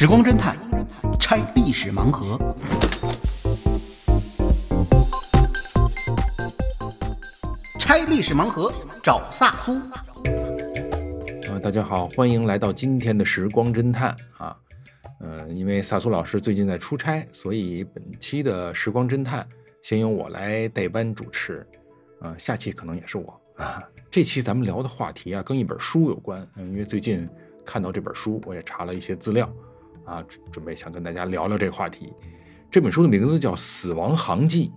时光侦探拆历史盲盒。拆历史盲盒，找萨苏。呃，大家好，欢迎来到今天的时光侦探啊。呃，因为萨苏老师最近在出差，所以本期的时光侦探先由我来代班主持。啊，下期可能也是我啊。这期咱们聊的话题啊，跟一本书有关。嗯，因为最近看到这本书，我也查了一些资料啊，准备想跟大家聊聊这个话题。这本书的名字叫《死亡航迹》，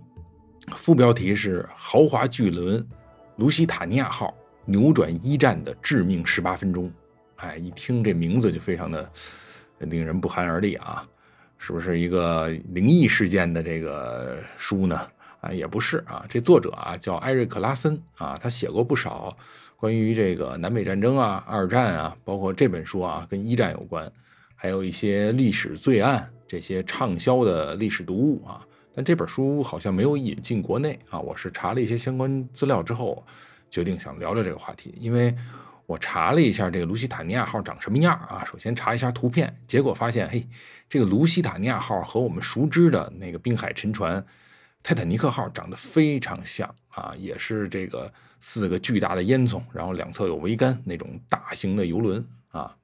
副标题是“豪华巨轮卢西塔尼亚号扭转一战的致命十八分钟”。哎，一听这名字就非常的令人不寒而栗啊！是不是一个灵异事件的这个书呢？啊，也不是啊，这作者啊叫艾瑞克·拉森啊，他写过不少关于这个南北战争啊、二战啊，包括这本书啊跟一战有关，还有一些历史罪案这些畅销的历史读物啊。但这本书好像没有引进国内啊。我是查了一些相关资料之后，决定想聊聊这个话题，因为我查了一下这个卢西塔尼亚号长什么样啊。首先查一下图片，结果发现，嘿，这个卢西塔尼亚号和我们熟知的那个滨海沉船。泰坦尼克号长得非常像啊，也是这个四个巨大的烟囱，然后两侧有桅杆那种大型的游轮啊。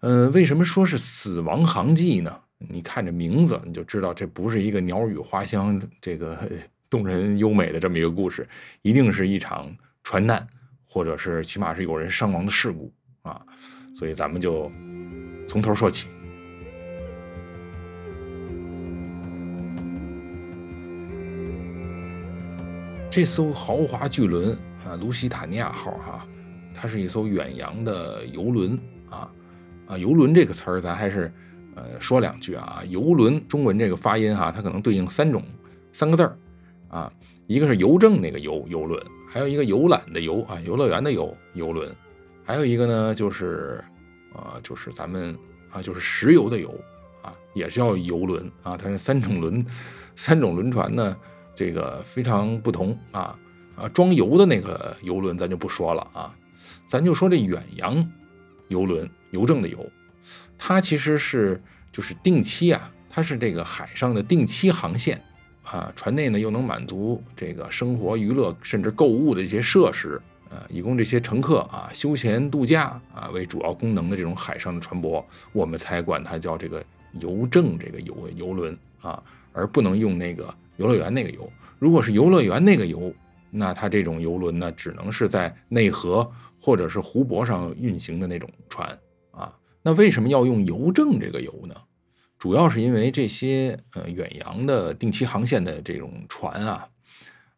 嗯，为什么说是死亡航迹呢？你看这名字你就知道，这不是一个鸟语花香、这个 动人优美的这么一个故事，一定是一场船难，或者是起码是有人伤亡的事故啊。所以咱们就从头说起。这艘豪华巨轮啊，卢西塔尼亚号哈，它是一艘远洋的游轮啊，游轮这个词儿咱还是呃说两句啊。游轮中文这个发音哈，它可能对应三种三个字儿啊，一个是邮政那个游游轮，还有一个游览的游啊，游乐园的游游轮，还有一个呢就是呃就是咱们啊就是石油的油啊，也叫游轮啊，它是三种轮三种轮船呢。这个非常不同啊啊！装油的那个游轮咱就不说了啊，咱就说这远洋游轮，邮政的邮，它其实是就是定期啊，它是这个海上的定期航线啊，船内呢又能满足这个生活娱乐甚至购物的一些设施啊，以供这些乘客啊休闲度假啊为主要功能的这种海上的船舶，我们才管它叫这个邮政这个游游轮啊，而不能用那个。游乐园那个游，如果是游乐园那个游，那它这种游轮呢，只能是在内河或者是湖泊上运行的那种船啊。那为什么要用邮政这个邮呢？主要是因为这些呃远洋的定期航线的这种船啊，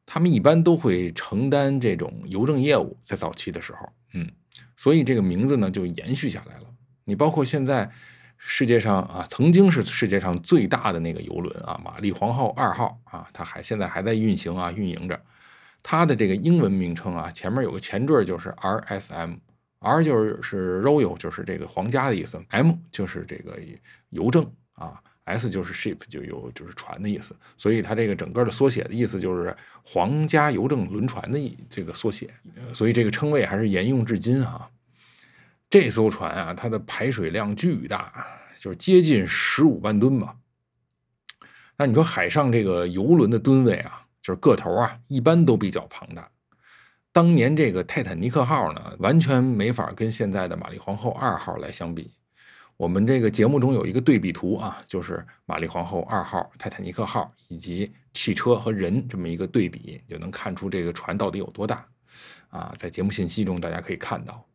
他们一般都会承担这种邮政业务，在早期的时候，嗯，所以这个名字呢就延续下来了。你包括现在。世界上啊，曾经是世界上最大的那个游轮啊，玛丽皇后二号啊，它还现在还在运行啊，运营着。它的这个英文名称啊，前面有个前缀就是 RSM，R 就是 Royal，就是这个皇家的意思，M 就是这个邮政啊，S 就是 ship，就有就是船的意思。所以它这个整个的缩写的意思就是皇家邮政轮船的这个缩写，所以这个称谓还是沿用至今哈。这艘船啊，它的排水量巨大，就是接近十五万吨吧。那你说海上这个游轮的吨位啊，就是个头啊，一般都比较庞大。当年这个泰坦尼克号呢，完全没法跟现在的玛丽皇后二号来相比。我们这个节目中有一个对比图啊，就是玛丽皇后二号、泰坦尼克号以及汽车和人这么一个对比，就能看出这个船到底有多大啊。在节目信息中大家可以看到。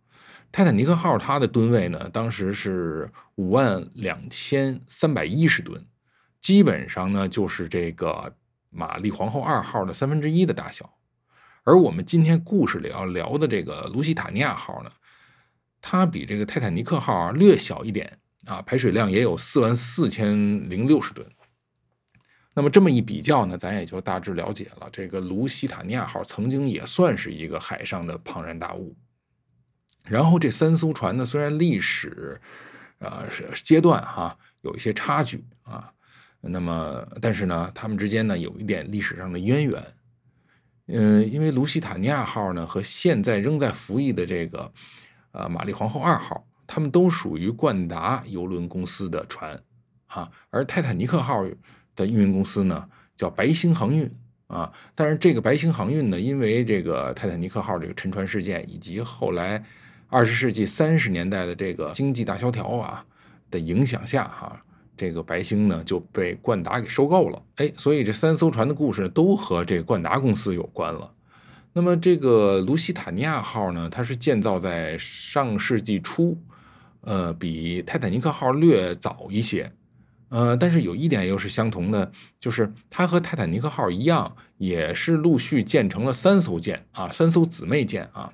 泰坦尼克号它的吨位呢，当时是五万两千三百一十吨，基本上呢就是这个玛丽皇后二号的三分之一的大小。而我们今天故事里要聊的这个卢西塔尼亚号呢，它比这个泰坦尼克号略小一点啊，排水量也有四万四千零六十吨。那么这么一比较呢，咱也就大致了解了，这个卢西塔尼亚号曾经也算是一个海上的庞然大物。然后这三艘船呢，虽然历史，呃，阶段哈有一些差距啊，那么但是呢，他们之间呢有一点历史上的渊源，嗯，因为卢西塔尼亚号呢和现在仍在服役的这个，呃，玛丽皇后二号，他们都属于冠达邮轮公司的船啊。而泰坦尼克号的运营公司呢，叫白星航运啊。但是这个白星航运呢，因为这个泰坦尼克号这个沉船事件，以及后来二十世纪三十年代的这个经济大萧条啊的影响下，哈。这个白星呢就被冠达给收购了，哎，所以这三艘船的故事都和这冠达公司有关了。那么这个卢西塔尼亚号呢，它是建造在上世纪初，呃，比泰坦尼克号略早一些，呃，但是有一点又是相同的，就是它和泰坦尼克号一样，也是陆续建成了三艘舰啊，三艘姊妹舰啊。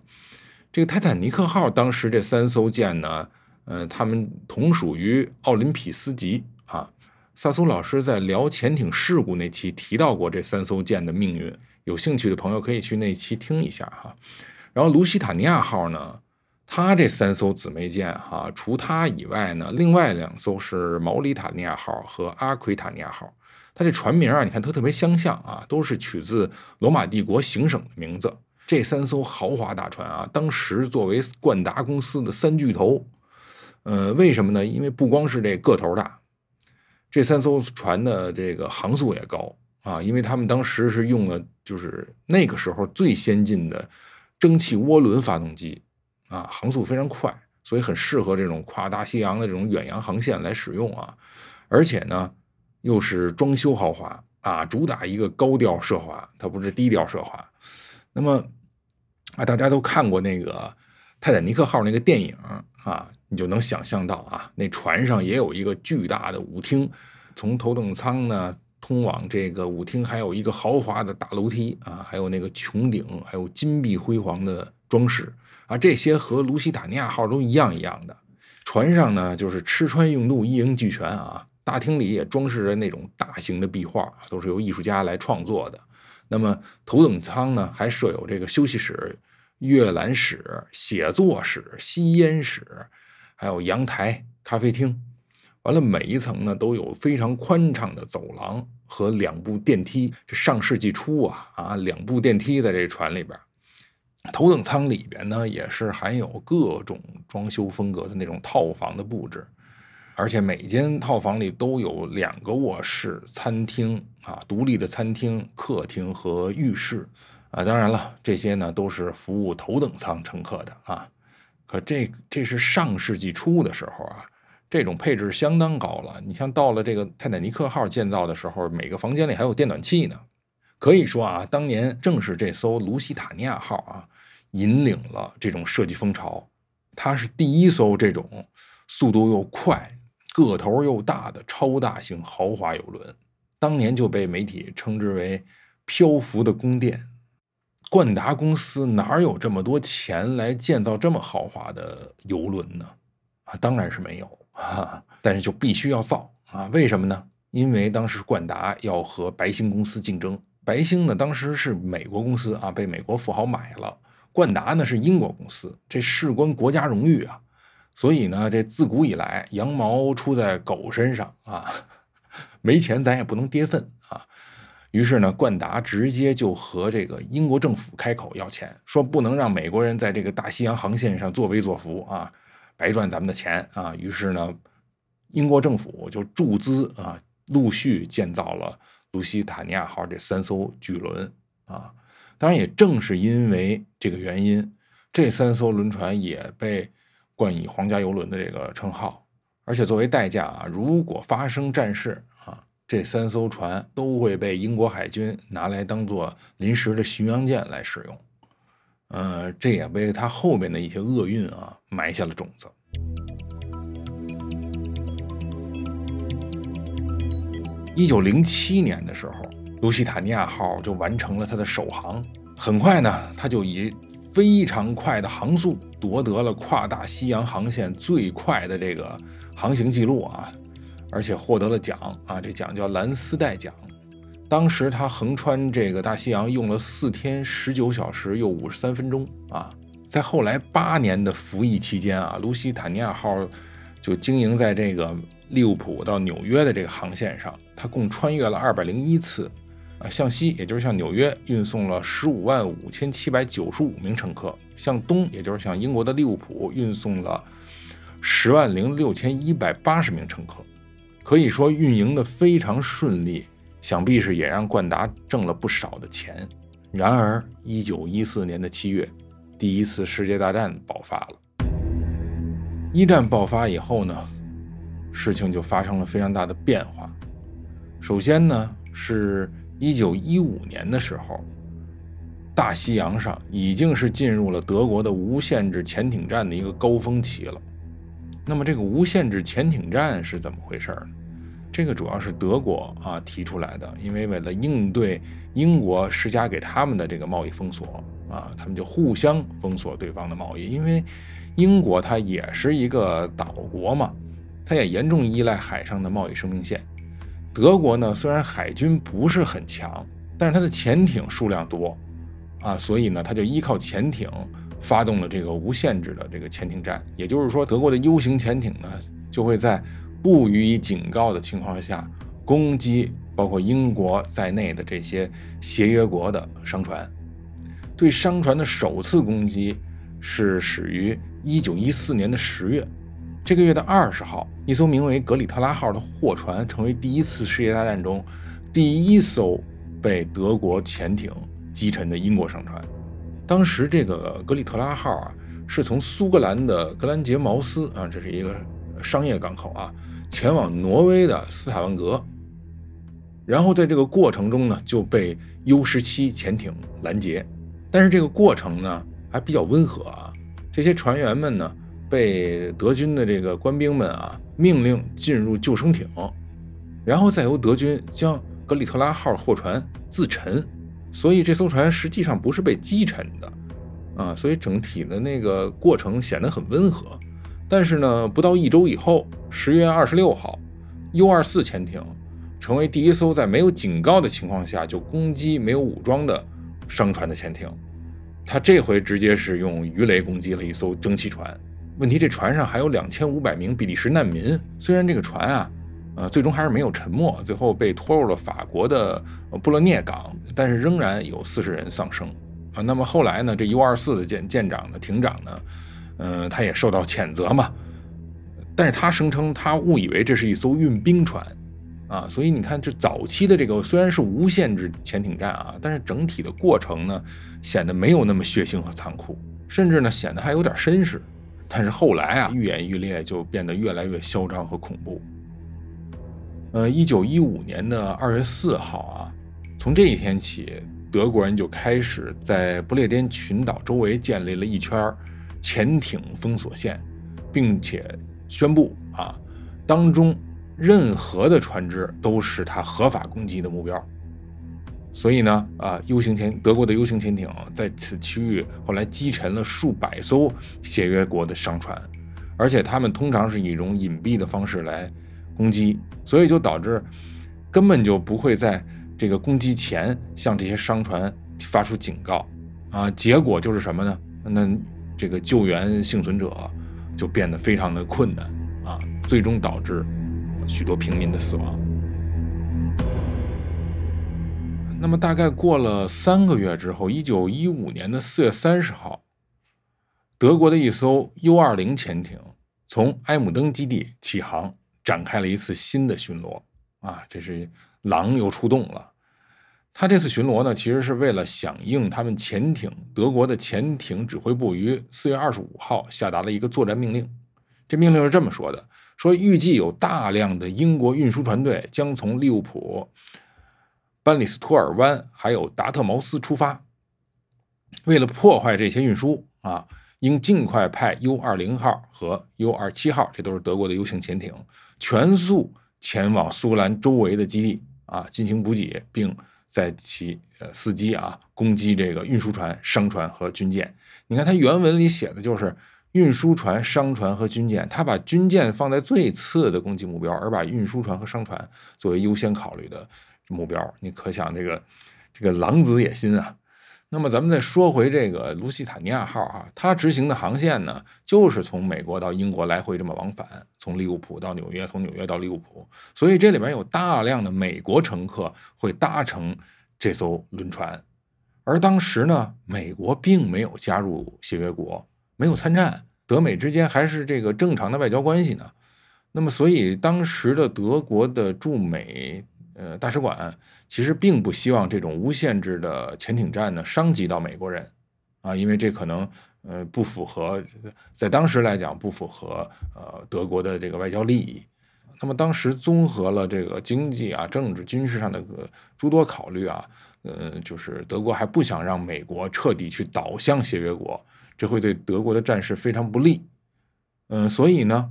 这个泰坦尼克号当时这三艘舰呢。呃，它们同属于奥林匹斯级啊。萨苏老师在聊潜艇事故那期提到过这三艘舰的命运，有兴趣的朋友可以去那期听一下哈。然后卢西塔尼亚号呢，它这三艘姊妹舰哈，除它以外呢，另外两艘是毛里塔尼亚号和阿奎塔尼亚号。它这船名啊，你看它特别相像啊，都是取自罗马帝国行省的名字。这三艘豪华大船啊，当时作为冠达公司的三巨头。呃，为什么呢？因为不光是这个头大，这三艘船的这个航速也高啊，因为他们当时是用了就是那个时候最先进的蒸汽涡轮发动机啊，航速非常快，所以很适合这种跨大西洋的这种远洋航线来使用啊。而且呢，又是装修豪华啊，主打一个高调奢华，它不是低调奢华。那么啊，大家都看过那个泰坦尼克号那个电影啊。你就能想象到啊，那船上也有一个巨大的舞厅，从头等舱呢通往这个舞厅，还有一个豪华的大楼梯啊，还有那个穹顶，还有金碧辉煌的装饰啊，这些和卢西塔尼亚号都一样一样的。船上呢，就是吃穿用度一应俱全啊，大厅里也装饰着那种大型的壁画，都是由艺术家来创作的。那么头等舱呢，还设有这个休息室、阅览室、写作室、吸烟室。还有阳台、咖啡厅，完了每一层呢都有非常宽敞的走廊和两部电梯。这上世纪初啊啊，两部电梯在这船里边。头等舱里边呢也是含有各种装修风格的那种套房的布置，而且每间套房里都有两个卧室、餐厅啊，独立的餐厅、客厅和浴室啊。当然了，这些呢都是服务头等舱乘客的啊。可这这是上世纪初的时候啊，这种配置相当高了。你像到了这个泰坦尼克号建造的时候，每个房间里还有电暖气呢。可以说啊，当年正是这艘卢西塔尼亚号啊，引领了这种设计风潮。它是第一艘这种速度又快、个头又大的超大型豪华游轮，当年就被媒体称之为“漂浮的宫殿”。冠达公司哪有这么多钱来建造这么豪华的游轮呢？啊，当然是没有啊，但是就必须要造啊。为什么呢？因为当时冠达要和白星公司竞争，白星呢当时是美国公司啊，被美国富豪买了，冠达呢是英国公司，这事关国家荣誉啊，所以呢，这自古以来羊毛出在狗身上啊，没钱咱也不能跌份啊。于是呢，冠达直接就和这个英国政府开口要钱，说不能让美国人在这个大西洋航线上作威作福啊，白赚咱们的钱啊。于是呢，英国政府就注资啊，陆续建造了卢西塔尼亚号这三艘巨轮啊。当然，也正是因为这个原因，这三艘轮船也被冠以皇家游轮的这个称号。而且作为代价啊，如果发生战事啊。这三艘船都会被英国海军拿来当做临时的巡洋舰来使用，呃，这也为他后面的一些厄运啊埋下了种子。一九零七年的时候，卢西塔尼亚号就完成了它的首航，很快呢，它就以非常快的航速夺得了跨大西洋航线最快的这个航行记录啊。而且获得了奖啊，这奖叫蓝丝带奖。当时他横穿这个大西洋用了四天十九小时又五十三分钟啊。在后来八年的服役期间啊，卢西塔尼亚号就经营在这个利物浦到纽约的这个航线上，它共穿越了二百零一次啊，向西也就是向纽约运送了十五万五千七百九十五名乘客，向东也就是向英国的利物浦运送了。十万零六千一百八十名乘客，可以说运营的非常顺利，想必是也让冠达挣了不少的钱。然而，一九一四年的七月，第一次世界大战爆发了。一战爆发以后呢，事情就发生了非常大的变化。首先呢，是一九一五年的时候，大西洋上已经是进入了德国的无限制潜艇战的一个高峰期了。那么，这个无限制潜艇战是怎么回事呢？这个主要是德国啊提出来的，因为为了应对英国施加给他们的这个贸易封锁啊，他们就互相封锁对方的贸易。因为英国它也是一个岛国嘛，它也严重依赖海上的贸易生命线。德国呢，虽然海军不是很强，但是它的潜艇数量多啊，所以呢，它就依靠潜艇发动了这个无限制的这个潜艇战。也就是说，德国的 U 型潜艇呢，就会在不予以警告的情况下，攻击包括英国在内的这些协约国的商船。对商船的首次攻击是始于1914年的十月。这个月的二十号，一艘名为“格里特拉号”的货船成为第一次世界大战中第一艘被德国潜艇击沉的英国商船。当时，这个“格里特拉号”啊，是从苏格兰的格兰杰茅斯啊，这是一个商业港口啊。前往挪威的斯塔万格，然后在这个过程中呢，就被 U 十七潜艇拦截。但是这个过程呢，还比较温和啊。这些船员们呢，被德军的这个官兵们啊命令进入救生艇，然后再由德军将格里特拉号货船自沉。所以这艘船实际上不是被击沉的啊，所以整体的那个过程显得很温和。但是呢，不到一周以后，十月二十六号，U 二四潜艇成为第一艘在没有警告的情况下就攻击没有武装的商船的潜艇。他这回直接是用鱼雷攻击了一艘蒸汽船。问题这船上还有两千五百名比利时难民。虽然这个船啊，呃，最终还是没有沉没，最后被拖入了法国的布勒涅港，但是仍然有四十人丧生啊。那么后来呢，这 U 二四的舰舰长呢，艇长呢？嗯，他也受到谴责嘛，但是他声称他误以为这是一艘运兵船，啊，所以你看这早期的这个虽然是无限制潜艇战啊，但是整体的过程呢显得没有那么血腥和残酷，甚至呢显得还有点绅士。但是后来啊愈演愈烈，就变得越来越嚣张和恐怖。呃，一九一五年的二月四号啊，从这一天起，德国人就开始在不列颠群岛周围建立了一圈。潜艇封锁线，并且宣布啊，当中任何的船只都是他合法攻击的目标。所以呢，啊，U 型潜德国的 U 型潜艇在此区域后来击沉了数百艘协约国的商船，而且他们通常是以一种隐蔽的方式来攻击，所以就导致根本就不会在这个攻击前向这些商船发出警告啊。结果就是什么呢？那。这个救援幸存者就变得非常的困难啊，最终导致许多平民的死亡。那么，大概过了三个月之后，一九一五年的四月三十号，德国的一艘 U 二零潜艇从埃姆登基地起航，展开了一次新的巡逻啊，这是狼又出动了。他这次巡逻呢，其实是为了响应他们潜艇德国的潜艇指挥部于四月二十五号下达了一个作战命令。这命令是这么说的：说预计有大量的英国运输船队将从利物浦、班里斯托尔湾还有达特茅斯出发。为了破坏这些运输啊，应尽快派 U 二零号和 U 二七号，这都是德国的 U 型潜艇，全速前往苏格兰周围的基地啊，进行补给，并。在其呃伺机啊攻击这个运输船、商船和军舰。你看它原文里写的就是运输船、商船和军舰，它把军舰放在最次的攻击目标，而把运输船和商船作为优先考虑的目标。你可想这个这个狼子野心啊！那么咱们再说回这个卢西塔尼亚号啊，它执行的航线呢，就是从美国到英国来回这么往返，从利物浦到纽约，从纽约到利物浦，所以这里边有大量的美国乘客会搭乘这艘轮船。而当时呢，美国并没有加入协约国，没有参战，德美之间还是这个正常的外交关系呢。那么，所以当时的德国的驻美呃大使馆其实并不希望这种无限制的潜艇战呢伤及到美国人啊，因为这可能呃不符合在当时来讲不符合呃德国的这个外交利益。那么当时综合了这个经济啊、政治、军事上的个诸多考虑啊，呃，就是德国还不想让美国彻底去倒向协约国，这会对德国的战事非常不利。嗯，所以呢，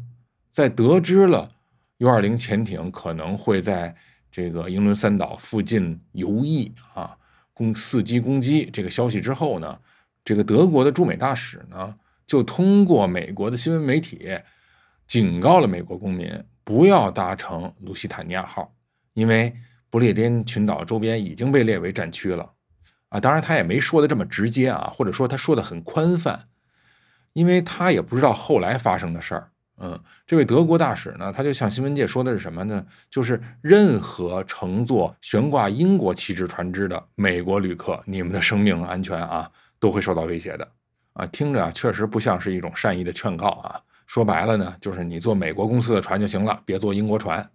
在得知了 U-20 潜艇可能会在这个英伦三岛附近游弋啊，攻伺机攻击这个消息之后呢，这个德国的驻美大使呢，就通过美国的新闻媒体警告了美国公民。不要搭乘卢西塔尼亚号，因为不列颠群岛周边已经被列为战区了啊！当然，他也没说的这么直接啊，或者说他说的很宽泛，因为他也不知道后来发生的事儿。嗯，这位德国大使呢，他就向新闻界说的是什么呢？就是任何乘坐悬挂英国旗帜船只的美国旅客，你们的生命安全啊，都会受到威胁的啊！听着啊，确实不像是一种善意的劝告啊。说白了呢，就是你坐美国公司的船就行了，别坐英国船。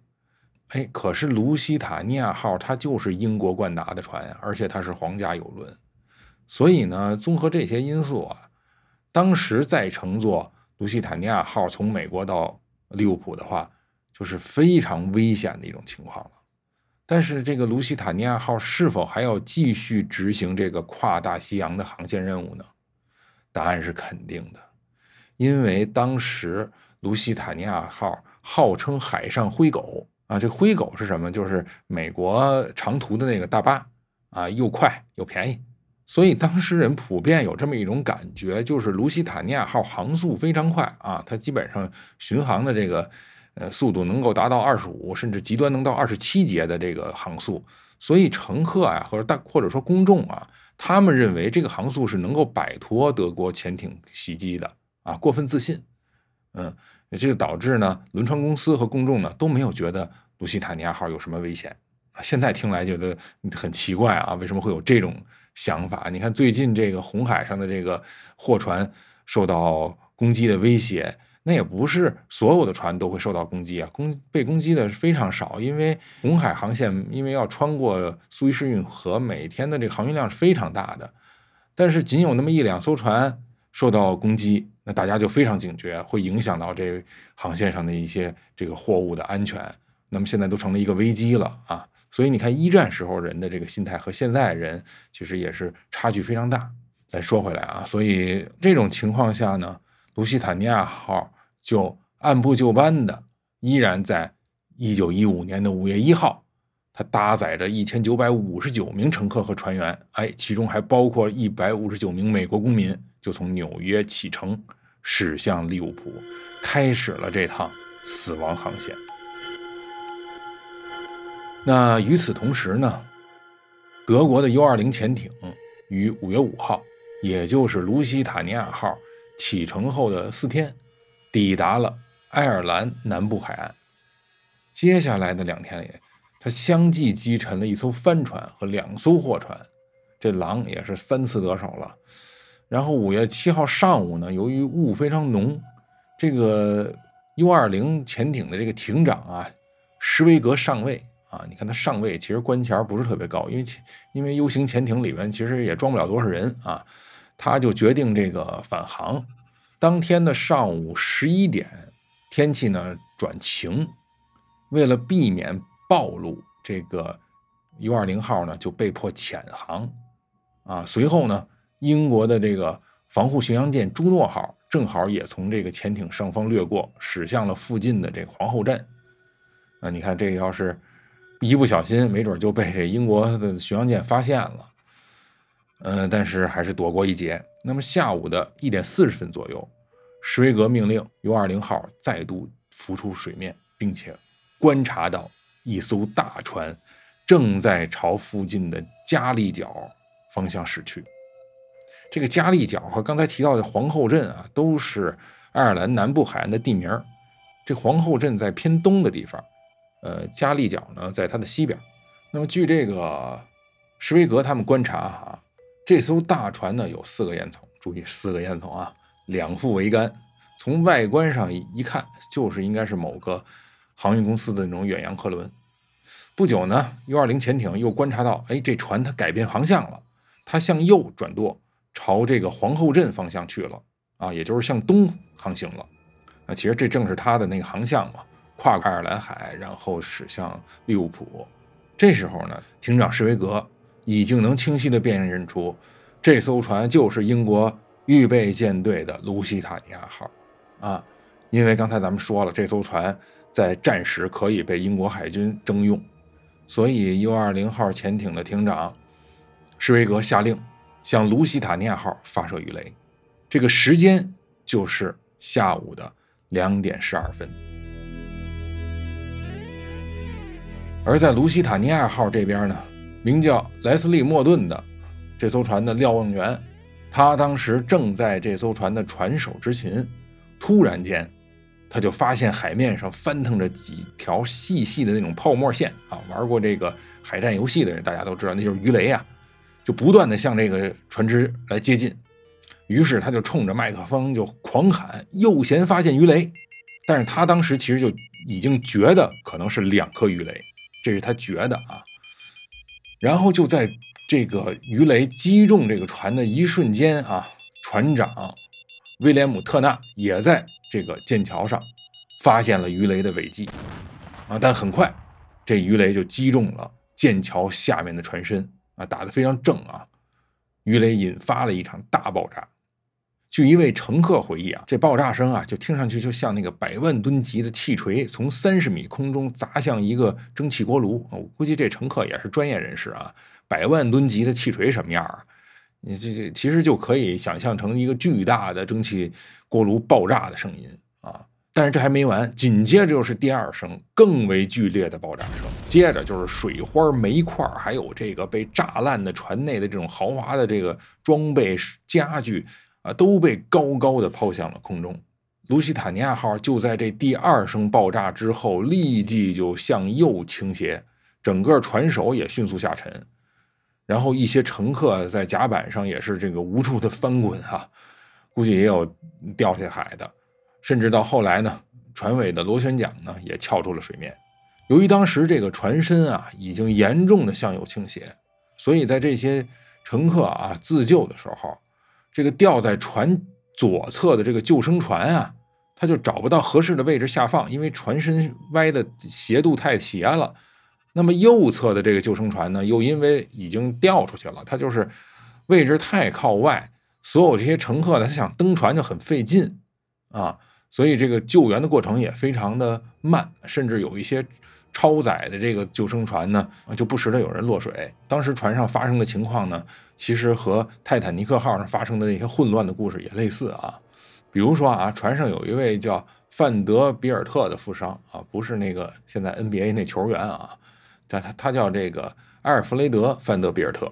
哎，可是卢西塔尼亚号它就是英国冠达的船呀，而且它是皇家游轮，所以呢，综合这些因素啊，当时在乘坐卢西塔尼亚号从美国到利物浦的话，就是非常危险的一种情况了。但是这个卢西塔尼亚号是否还要继续执行这个跨大西洋的航线任务呢？答案是肯定的。因为当时卢西塔尼亚号号称海上灰狗啊，这灰狗是什么？就是美国长途的那个大巴啊，又快又便宜，所以当时人普遍有这么一种感觉，就是卢西塔尼亚号航速非常快啊，它基本上巡航的这个呃速度能够达到二十五，甚至极端能到二十七节的这个航速，所以乘客啊或者大或者说公众啊，他们认为这个航速是能够摆脱德国潜艇袭击的。啊，过分自信，嗯，这就导致呢，轮船公司和公众呢都没有觉得卢西塔尼亚号有什么危险。现在听来觉得很奇怪啊，为什么会有这种想法？你看最近这个红海上的这个货船受到攻击的威胁，那也不是所有的船都会受到攻击啊，攻被攻击的非常少，因为红海航线因为要穿过苏伊士运河，每天的这个航运量是非常大的，但是仅有那么一两艘船受到攻击。那大家就非常警觉，会影响到这航线上的一些这个货物的安全。那么现在都成了一个危机了啊！所以你看，一战时候人的这个心态和现在人其实也是差距非常大。再说回来啊，所以这种情况下呢，卢西塔尼亚号就按部就班的，依然在一九一五年的五月一号，它搭载着一千九百五十九名乘客和船员，哎，其中还包括一百五十九名美国公民，就从纽约启程。驶向利物浦，开始了这趟死亡航线。那与此同时呢，德国的 U-20 潜艇于五月五号，也就是卢西塔尼亚号启程后的四天，抵达了爱尔兰南部海岸。接下来的两天里，它相继击沉了一艘帆船和两艘货船，这狼也是三次得手了。然后五月七号上午呢，由于雾非常浓，这个 U 二零潜艇的这个艇长啊，施维格上尉啊，你看他上位其实官衔不是特别高，因为因为 U 型潜艇里面其实也装不了多少人啊，他就决定这个返航。当天的上午十一点，天气呢转晴，为了避免暴露，这个 U 二零号呢就被迫潜航啊，随后呢。英国的这个防护巡洋舰朱诺号正好也从这个潜艇上方掠过，驶向了附近的这个皇后镇。啊，你看这要是一不小心，没准就被这英国的巡洋舰发现了。嗯，但是还是躲过一劫。那么下午的一点四十分左右，施维格命令 U-20 号再度浮出水面，并且观察到一艘大船正在朝附近的加利角方向驶去。这个加利角和刚才提到的皇后镇啊，都是爱尔兰南部海岸的地名。这皇后镇在偏东的地方，呃，加利角呢在它的西边。那么据这个施维格他们观察哈，这艘大船呢有四个烟囱，注意四个烟囱啊，两副桅杆，从外观上一看，就是应该是某个航运公司的那种远洋客轮。不久呢，U 二零潜艇又观察到，哎，这船它改变航向了，它向右转舵，朝这个皇后镇方向去了啊，也就是向东航行了。啊，其实这正是它的那个航向嘛，跨过爱尔兰海，然后驶向利物浦。这时候呢，艇长施维格已经能清晰地辨认出，这艘船就是英国预备舰队的卢西塔尼亚号啊，因为刚才咱们说了，这艘船在战时可以被英国海军征用。所以，U 二零号潜艇的艇长施维格下令向卢西塔尼亚号发射鱼雷，这个时间就是下午的两点十二分。而在卢西塔尼亚号这边呢，名叫莱斯利·莫顿的这艘船的瞭望员，他当时正在这艘船的船首执勤，突然间。他就发现海面上翻腾着几条细细的那种泡沫线啊！玩过这个海战游戏的人，大家都知道，那就是鱼雷啊，就不断的向这个船只来接近。于是他就冲着麦克风就狂喊：“右舷发现鱼雷！”但是他当时其实就已经觉得可能是两颗鱼雷，这是他觉得啊。然后就在这个鱼雷击中这个船的一瞬间啊，船长威廉姆特纳也在。这个剑桥上发现了鱼雷的尾迹啊，但很快这鱼雷就击中了剑桥下面的船身啊，打得非常正啊，鱼雷引发了一场大爆炸。据一位乘客回忆啊，这爆炸声啊，就听上去就像那个百万吨级的气锤从三十米空中砸向一个蒸汽锅炉我估计这乘客也是专业人士啊，百万吨级的气锤什么样啊？你这这其实就可以想象成一个巨大的蒸汽锅炉爆炸的声音啊！但是这还没完，紧接着就是第二声更为剧烈的爆炸声，接着就是水花、煤块，还有这个被炸烂的船内的这种豪华的这个装备家具啊，都被高高的抛向了空中。卢西塔尼亚号就在这第二声爆炸之后，立即就向右倾斜，整个船首也迅速下沉。然后一些乘客在甲板上也是这个无助的翻滚哈，估计也有掉下海的，甚至到后来呢，船尾的螺旋桨呢也翘出了水面。由于当时这个船身啊已经严重的向右倾斜，所以在这些乘客啊自救的时候，这个吊在船左侧的这个救生船啊，他就找不到合适的位置下放，因为船身歪的斜度太斜了。那么右侧的这个救生船呢，又因为已经掉出去了，它就是位置太靠外，所有这些乘客呢，他想登船就很费劲啊，所以这个救援的过程也非常的慢，甚至有一些超载的这个救生船呢，就不时的有人落水。当时船上发生的情况呢，其实和泰坦尼克号上发生的那些混乱的故事也类似啊，比如说啊，船上有一位叫范德比尔特的富商啊，不是那个现在 NBA 那球员啊。他他他叫这个埃尔弗雷德·范德比尔特，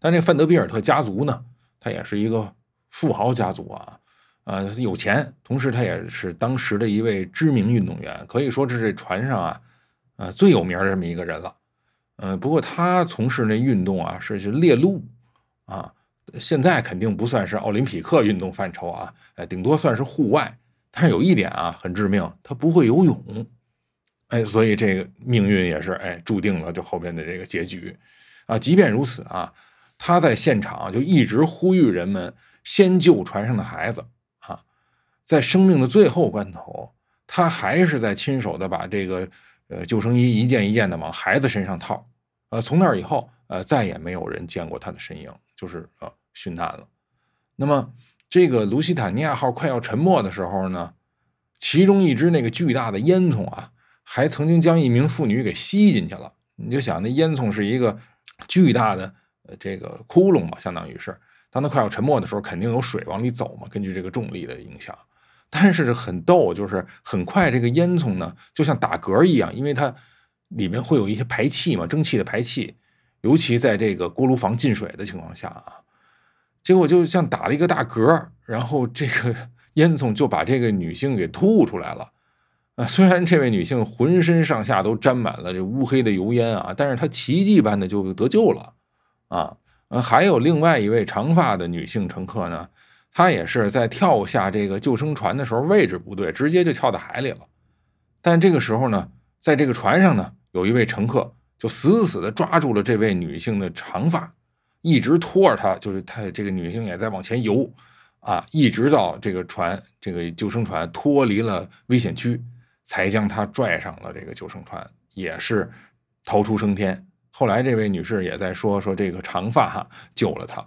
但这范德比尔特家族呢，他也是一个富豪家族啊，呃，有钱，同时他也是当时的一位知名运动员，可以说是这船上啊，呃，最有名的这么一个人了。呃，不过他从事那运动啊，是是猎鹿啊，现在肯定不算是奥林匹克运动范畴啊，哎，顶多算是户外。但是有一点啊，很致命，他不会游泳。哎，所以这个命运也是哎，注定了就后边的这个结局，啊，即便如此啊，他在现场就一直呼吁人们先救船上的孩子啊，在生命的最后关头，他还是在亲手的把这个呃救生衣一件一件的往孩子身上套，呃，从那以后呃再也没有人见过他的身影，就是呃殉难了。那么这个卢西坦尼亚号快要沉没的时候呢，其中一只那个巨大的烟囱啊。还曾经将一名妇女给吸进去了，你就想那烟囱是一个巨大的呃这个窟窿嘛，相当于是当它快要沉没的时候，肯定有水往里走嘛，根据这个重力的影响。但是很逗，就是很快这个烟囱呢，就像打嗝一样，因为它里面会有一些排气嘛，蒸汽的排气，尤其在这个锅炉房进水的情况下啊，结果就像打了一个大嗝，然后这个 烟囱就把这个女性给吐出来了。啊，虽然这位女性浑身上下都沾满了这乌黑的油烟啊，但是她奇迹般的就得救了，啊，呃，还有另外一位长发的女性乘客呢，他也是在跳下这个救生船的时候位置不对，直接就跳到海里了。但这个时候呢，在这个船上呢，有一位乘客就死死的抓住了这位女性的长发，一直拖着她，就是她这个女性也在往前游，啊，一直到这个船这个救生船脱离了危险区，才将她拽上了这个救生船，也是逃出升天。后来这位女士也在说说这个长发哈救了她。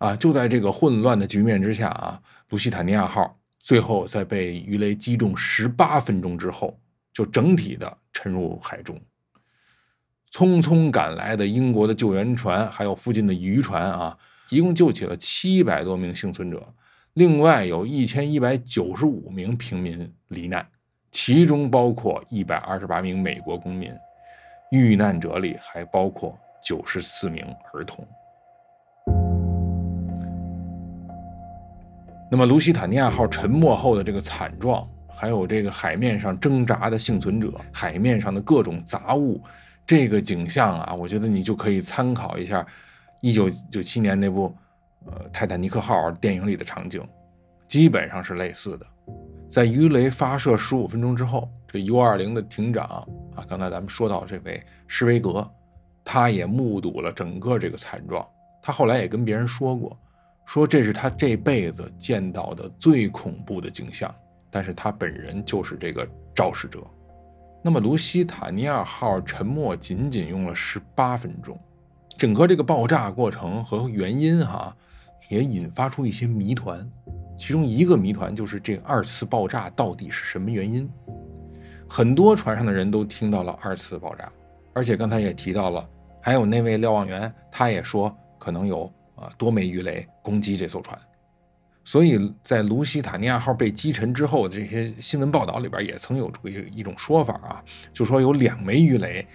啊，就在这个混乱的局面之下啊，卢西塔尼亚号最后在被鱼雷击中十八分钟之后，就整体的沉入海中。匆匆赶来的英国的救援船，还有附近的渔船啊，一共救起了七百多名幸存者，另外有一千一百九十五名平民罹难，其中包括一百二十八名美国公民。遇难者里还包括九十四名儿童。那么，卢西塔尼亚号沉没后的这个惨状，还有这个海面上挣扎的幸存者，海面上的各种杂物，这个景象啊，我觉得你就可以参考一下一九九七年那部呃《泰坦尼克号》电影里的场景，基本上是类似的。在鱼雷发射十五分钟之后，这 U 二零的艇长啊，刚才咱们说到这位施维格，他也目睹了整个这个惨状，他后来也跟别人说过。说这是他这辈子见到的最恐怖的景象，但是他本人就是这个肇事者。那么，卢西塔尼亚号沉没仅仅用了十八分钟，整个这个爆炸过程和原因哈，也引发出一些谜团。其中一个谜团就是这二次爆炸到底是什么原因？很多船上的人都听到了二次爆炸，而且刚才也提到了，还有那位瞭望员，他也说可能有。啊，多枚鱼雷攻击这艘船，所以在卢西塔尼亚号被击沉之后的，这些新闻报道里边也曾有一一种说法啊，就说有两枚鱼雷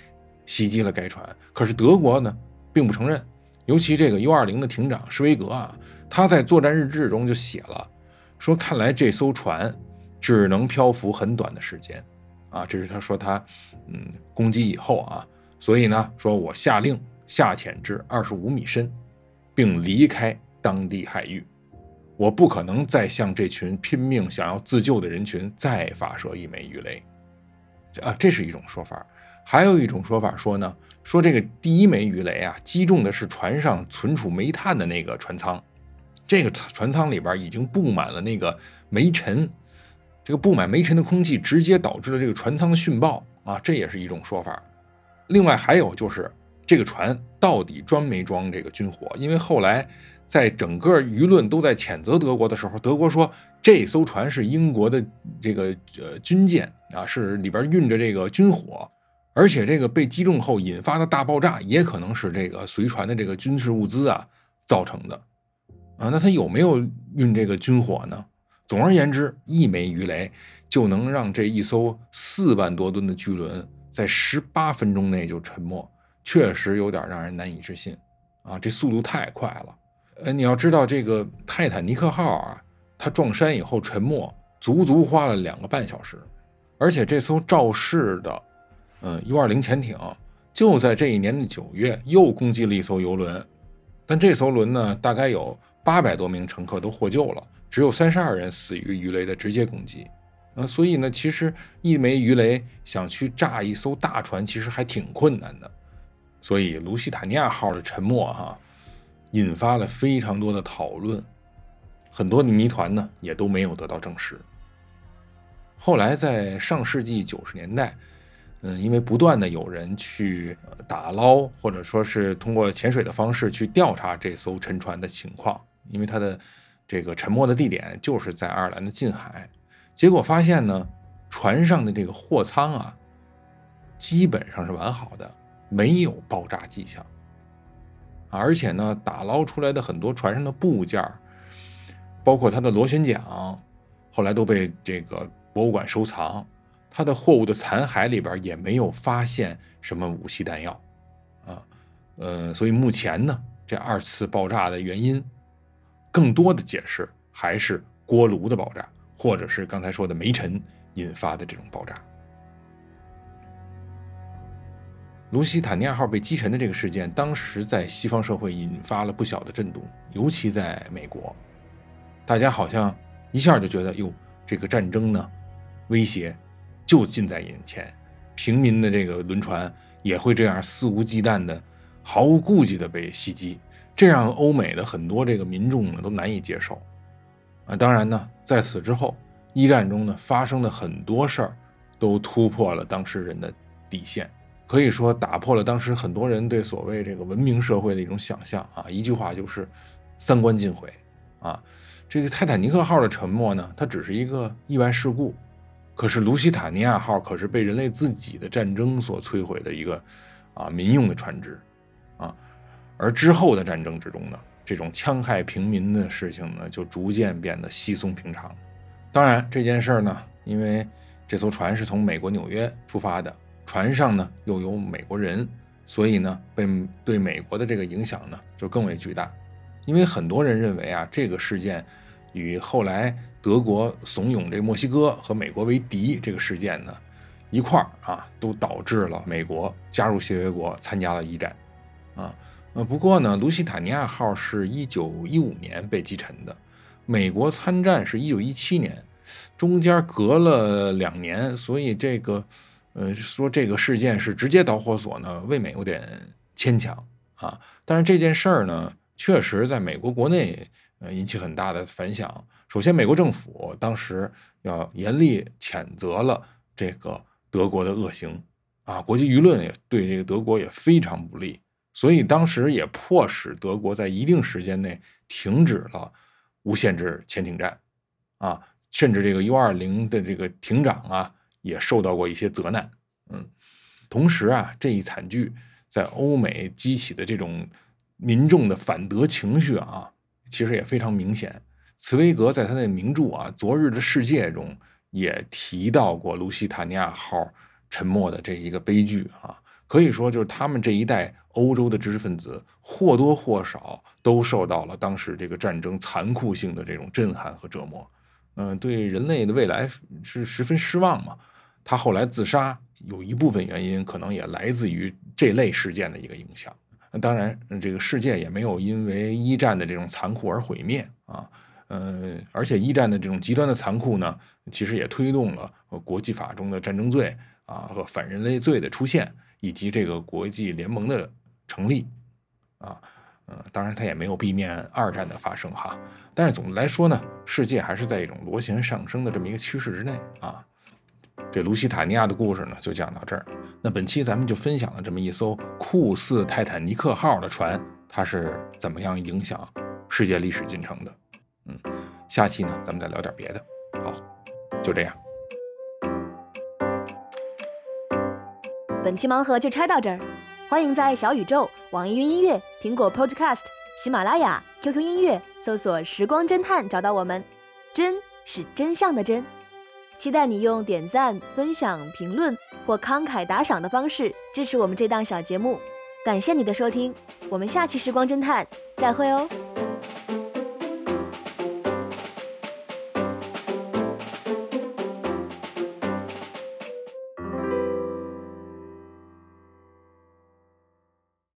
袭击了该船。可是德国呢，并不承认。尤其这个 U 二零的艇长施维格啊，他在作战日志中就写了，说看来这艘船只能漂浮很短的时间啊，这是他说他嗯攻击以后啊，所以呢，说我下令下潜至二十五米深。并离开当地海域，我不可能再向这群拼命想要自救的人群再发射一枚鱼雷。啊，这是一种说法。还有一种说法说呢，说这个第一枚鱼雷啊，击中的是船上存储煤炭的那个船舱，这个船舱里边已经布满了那个煤尘，这个布满煤尘的空气直接导致了这个船舱的殉爆啊，这也是一种说法。另外还有就是。这个船到底装没装这个军火？因为后来在整个舆论都在谴责德国的时候，德国说这艘船是英国的这个呃军舰啊，是里边运着这个军火，而且这个被击中后引发的大爆炸也可能是这个随船的这个军事物资啊造成的啊。那他有没有运这个军火呢？总而言之，一枚鱼雷就能让这一艘四万多吨的巨轮在十八分钟内就沉没。确实有点让人难以置信，啊，这速度太快了。呃，你要知道，这个泰坦尼克号啊，它撞山以后沉没，足足花了两个半小时。而且这艘肇事的，嗯，U-20 潜艇就在这一年的九月又攻击了一艘游轮，但这艘轮呢，大概有八百多名乘客都获救了，只有三十二人死于鱼雷的直接攻击。啊，所以呢，其实一枚鱼雷想去炸一艘大船，其实还挺困难的。所以，卢西塔尼亚号的沉没，哈，引发了非常多的讨论，很多的谜团呢，也都没有得到证实。后来，在上世纪九十年代，嗯，因为不断的有人去打捞，或者说是通过潜水的方式去调查这艘沉船的情况，因为它的这个沉没的地点就是在爱尔兰的近海，结果发现呢，船上的这个货舱啊，基本上是完好的。没有爆炸迹象，而且呢，打捞出来的很多船上的部件，包括它的螺旋桨，后来都被这个博物馆收藏。它的货物的残骸里边也没有发现什么武器弹药，啊，呃，所以目前呢，这二次爆炸的原因，更多的解释还是锅炉的爆炸，或者是刚才说的煤尘引发的这种爆炸。卢西塔尼亚号被击沉的这个事件，当时在西方社会引发了不小的震动，尤其在美国。大家好像一下就觉得，哟，这个战争呢，威胁就近在眼前，平民的这个轮船也会这样肆无忌惮的、毫无顾忌的被袭击，这让欧美的很多这个民众呢都难以接受。啊，当然呢，在此之后，一战中呢发生的很多事儿，都突破了当事人的底线。可以说打破了当时很多人对所谓这个文明社会的一种想象啊！一句话就是三观尽毁啊！这个泰坦尼克号的沉没呢，它只是一个意外事故，可是卢西塔尼亚号可是被人类自己的战争所摧毁的一个啊民用的船只啊！而之后的战争之中呢，这种戕害平民的事情呢，就逐渐变得稀松平常。当然，这件事儿呢，因为这艘船是从美国纽约出发的。船上呢又有美国人，所以呢被对美国的这个影响呢就更为巨大，因为很多人认为啊这个事件与后来德国怂恿这墨西哥和美国为敌这个事件呢一块儿啊都导致了美国加入协约国参加了一战，啊呃不过呢卢西塔尼亚号是一九一五年被击沉的，美国参战是一九一七年，中间隔了两年，所以这个。呃，说这个事件是直接导火索呢，未免有点牵强啊。但是这件事儿呢，确实在美国国内呃引起很大的反响。首先，美国政府当时要严厉谴责了这个德国的恶行啊，国际舆论也对这个德国也非常不利，所以当时也迫使德国在一定时间内停止了无限制潜艇战啊，甚至这个 U 二零的这个艇长啊。也受到过一些责难，嗯，同时啊，这一惨剧在欧美激起的这种民众的反德情绪啊，其实也非常明显。茨威格在他的名著啊《昨日的世界》中也提到过卢西塔尼亚号沉没的这一个悲剧啊，可以说就是他们这一代欧洲的知识分子或多或少都受到了当时这个战争残酷性的这种震撼和折磨，嗯，对人类的未来是十分失望嘛。他后来自杀，有一部分原因可能也来自于这类事件的一个影响。当然，这个世界也没有因为一战的这种残酷而毁灭啊。呃，而且一战的这种极端的残酷呢，其实也推动了国际法中的战争罪啊和反人类罪的出现，以及这个国际联盟的成立啊。呃，当然，它也没有避免二战的发生哈。但是总的来说呢，世界还是在一种螺旋上升的这么一个趋势之内啊。这卢西塔尼亚的故事呢，就讲到这儿。那本期咱们就分享了这么一艘酷似泰坦尼克号的船，它是怎么样影响世界历史进程的？嗯，下期呢，咱们再聊点别的。好，就这样。本期盲盒就拆到这儿，欢迎在小宇宙、网易云音乐、苹果 Podcast、喜马拉雅、QQ 音乐搜索“时光侦探”找到我们。真是真相的真。期待你用点赞、分享、评论或慷慨打赏的方式支持我们这档小节目，感谢你的收听，我们下期《时光侦探》再会哦。